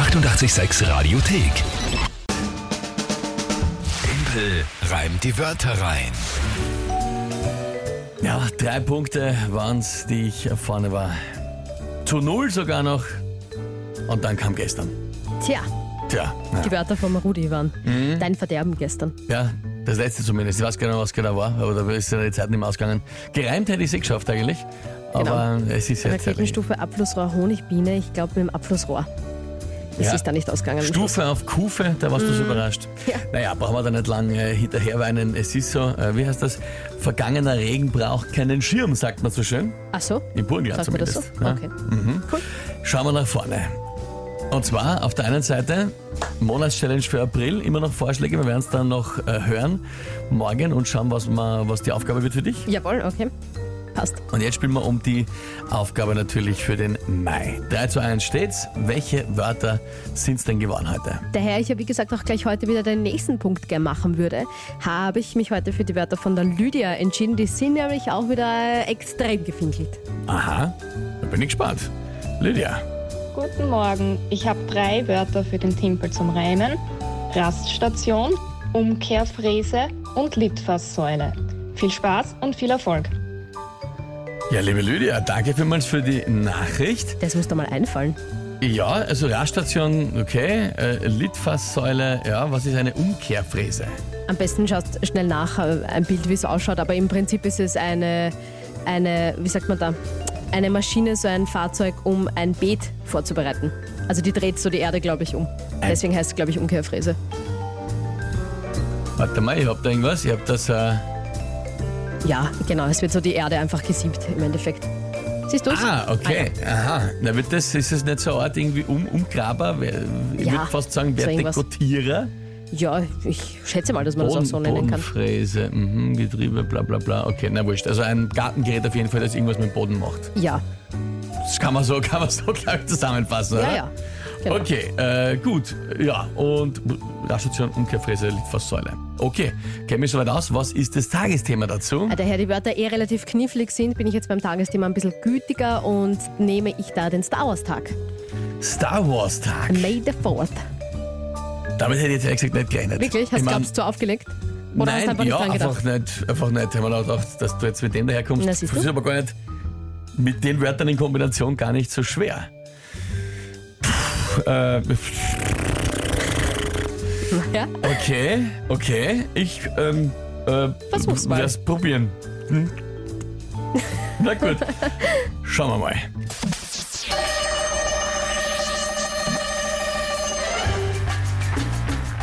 886 Radiothek. Tempel reimt die Wörter rein. Ja, drei Punkte waren es, die ich vorne war. Zu null sogar noch. Und dann kam gestern. Tja, Tja, na, die Wörter vom Rudi waren dein Verderben gestern. ja, das letzte zumindest. Ich weiß genau, was genau war, aber da ist ja die Zeit nicht mehr ausgegangen. Gereimt hätte ich es eh geschafft eigentlich. Aber es ist jetzt. Raketenstufe Abflussrohr Honigbiene, ich glaube mit dem Abflussrohr. Es Ja. ist da nicht ausgegangen. Stufe auf Kufe, da warst du so überrascht. Ja. Naja, brauchen wir da nicht lange hinterherweinen. Es ist so, äh, wie heißt das? Vergangener Regen braucht keinen Schirm, sagt man so schön. Ach so? Im Burgenland Sagt man das so? zumindest. Ja. Okay. Cool. Schauen wir nach vorne. Und zwar auf der einen Seite Monatschallenge für April, immer noch Vorschläge, wir werden es dann noch äh, hören morgen und schauen, was, wir, was die Aufgabe wird für dich. Jawohl, okay. Passt. Und jetzt spielen wir um die Aufgabe natürlich für den Mai. 3 zu 1 steht's. Welche Wörter sind es denn geworden heute? Daher ich ja wie gesagt auch gleich heute wieder den nächsten Punkt gerne machen würde, habe ich mich heute für die Wörter von der Lydia entschieden. Die sind nämlich auch wieder extrem gefinkelt. Aha, da bin ich gespannt. Lydia. Guten Morgen. Ich habe drei Wörter für den Timpel zum Reimen. Raststation, Umkehrfräse und Litfaßsäule. Viel Spaß und viel Erfolg. Ja, liebe Lydia, danke vielmals für die Nachricht. Das muss dir mal einfallen. Ja, also Raststation, okay. Äh, Litfaßsäule, ja, was ist eine Umkehrfräse? Am besten schaust schnell nach, äh, ein Bild, wie es ausschaut, aber im Prinzip ist es eine, eine, wie sagt man da, eine Maschine, so ein Fahrzeug, um ein Beet vorzubereiten. Also die dreht so die Erde, glaube ich, um. Deswegen heißt es, glaube ich, Umkehrfräse. Warte mal, ich hab da irgendwas. Ich hab das, äh, Ja, genau, es wird so die Erde einfach gesiebt im Endeffekt. Siehst du es? Ah, okay. Aha. Na, wird das, ist es nicht so eine Art irgendwie um, Umgraber? Ich Ja, würde fast sagen. Vertikutierer. Ja, ich schätze mal, dass man das auch so nennen kann. Bodenfräse, mhm, Getriebe, bla bla bla. Okay, na wurscht. Also ein Gartengerät auf jeden Fall, das irgendwas mit dem Boden macht. Ja, Das kann man so, kann man so glaube ich, zusammenfassen, oder? ja, ja. Genau. Okay, äh, gut. Ja, und Raststation, Umkehrfräse, Litfaßsäule. Okay, kenne mich soweit aus. Was ist das Tagesthema dazu? Daher die Wörter eh relativ knifflig sind, bin ich jetzt beim Tagesthema ein bisschen gütiger und nehme ich da den Star Wars Tag. Star Wars Tag. May the 4th. Damit hätte ich jetzt ehrlich gesagt nicht gerechnet. Wirklich? Hast Ich du mein, du aufgelegt? Oder hast Nein, du einfach ja, einfach nicht, einfach nicht. Ich habe mir gedacht, dass du jetzt mit dem daherkommst. Das ist aber gar nicht mit den Wörtern in Kombination gar nicht so schwer. Äh, Ja? okay, okay. Ich ähm, äh, Versuch's mal. werd's probieren. Hm? Na gut, schauen wir mal.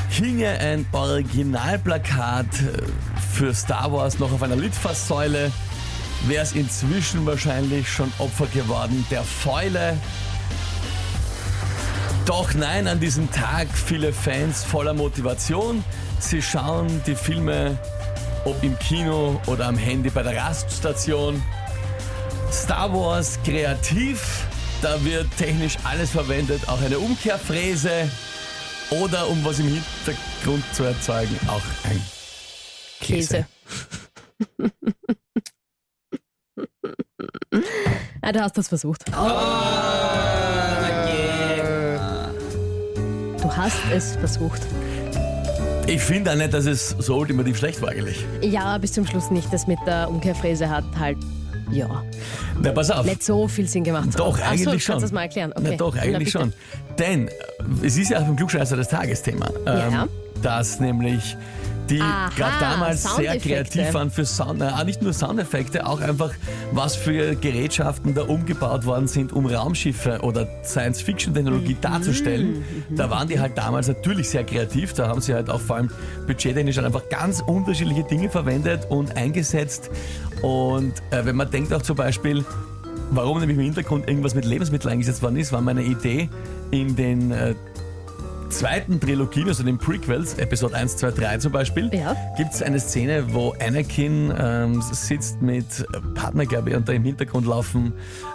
Hinge ein Originalplakat äh, für Star Wars noch auf einer Litfaßsäule, wäre es inzwischen wahrscheinlich schon Opfer geworden der Fäule. Doch nein, an diesem Tag viele Fans voller Motivation. Sie schauen die Filme, ob im Kino oder am Handy bei der Raststation. Star Wars kreativ, da wird technisch alles verwendet, auch eine Umkehrfräse oder um was im Hintergrund zu erzeugen, auch ein Käse. Käse. ah, du hast das versucht. Du hast es versucht. Ich finde auch nicht, dass es so ultimativ schlecht war eigentlich. Ja, bis zum Schluss nicht. Das mit der Umkehrfräse hat halt, ja, Na, pass auf. nicht so viel Sinn gemacht. Doch, Ach eigentlich so, schon. Kannst du das mal erklären? Okay. Na doch, Na, eigentlich bitte. schon. Denn äh, es ist ja auch beim Klugscheißer das Tagesthema. ähm, Ja. Dass nämlich die gerade damals sehr kreativ waren für Sound, na, nicht nur Soundeffekte, auch einfach was für Gerätschaften da umgebaut worden sind, um Raumschiffe oder Science-Fiction-Technologie Mhm. darzustellen. Da waren die halt damals natürlich sehr kreativ. Da haben sie halt auch vor allem budgettechnisch einfach ganz unterschiedliche Dinge verwendet und eingesetzt. Und äh, wenn man denkt auch zum Beispiel, warum nämlich im Hintergrund irgendwas mit Lebensmitteln eingesetzt worden ist, war meine Idee in den äh, zweiten Trilogien, also den Prequels, Episode 1, 2, 3 zum Beispiel, Ja. gibt es eine Szene, wo Anakin ähm, sitzt mit Partner, glaube ich, und da im Hintergrund laufen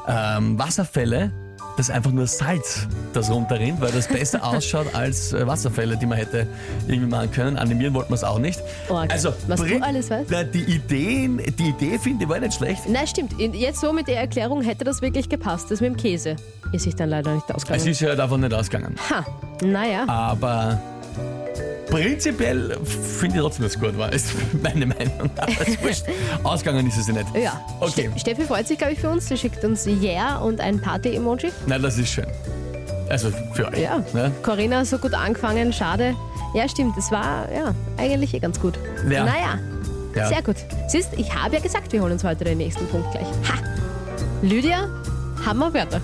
ähm, Wasserfälle. Das ist einfach nur Salz, das runterrinnt, weil das besser ausschaut als äh, Wasserfälle, die man hätte irgendwie machen können. Animieren wollten wir es auch nicht. Org. Also, Was du alles weißt? Na, die Ideen, die Idee finde ich war nicht schlecht. Nein, stimmt. Jetzt so mit der Erklärung hätte das wirklich gepasst, das mit dem Käse. ist sich dann leider nicht Es ausgegangen. ist ja davon nicht ausgegangen. Ha, naja. Aber prinzipiell finde ich trotzdem, dass es gut war. Ist meine Meinung. Aber ist wurscht. Ausgegangen ist es ja nicht. Ja. Okay. Ste- Steffi freut sich, glaube ich, für uns. Sie schickt uns Yeah und ein Party-Emoji. Na, das ist schön. Also für euch. Ja. Ne? Corinna so gut angefangen, schade. Ja, stimmt, es war ja eigentlich eh ganz gut. Ja. Naja, Ja. sehr gut. Siehst, ich habe ja gesagt, wir holen uns heute den nächsten Punkt gleich. Ha! Lydia, Hammerwörter.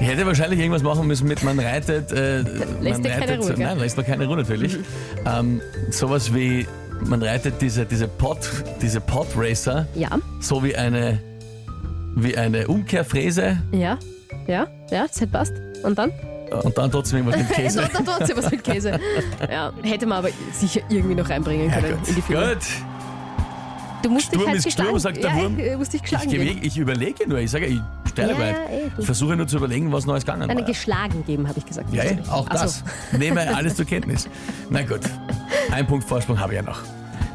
Ich hätte wahrscheinlich irgendwas machen müssen mit man reitet. Äh, Lässt man dir keine reitet Ruhe? Nein, lässt mir keine Ruhe natürlich. Ähm, sowas wie man reitet diese, diese Pod, diese Podracer, Ja, so wie eine, wie eine Umkehrfräse ja, ja, ja, das hätte passt. Und dann? und dann trotzdem irgendwas mit Käse. Käse. da trotzdem was mit Käse. Ja, hätte man aber sicher irgendwie noch reinbringen Ja, können gut. in die Filme. gut. Du musst Sturm dich halt ist. Sturm, sagt der ja, Wurm. ich, dich Ich, geben. ich überlege nur, ich sage, ich stelle Ja, ja, eh, du- Ich versuche nur zu überlegen, was Neues gegangen Eine war. geschlagen geben, habe ich gesagt. Ja, eh, auch Ach so. das. Nehme alles zur Kenntnis. Na gut, ein Punkt Vorsprung habe ich ja noch.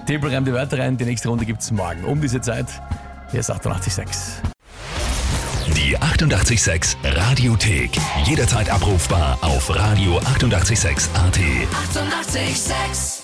Triple reimt die Wörter rein, die nächste Runde gibt es morgen. Um diese Zeit, hier ist 886. Die 88,6 Radiothek. Jederzeit abrufbar auf radio886.at. 88,6. Eighty-eight, sex.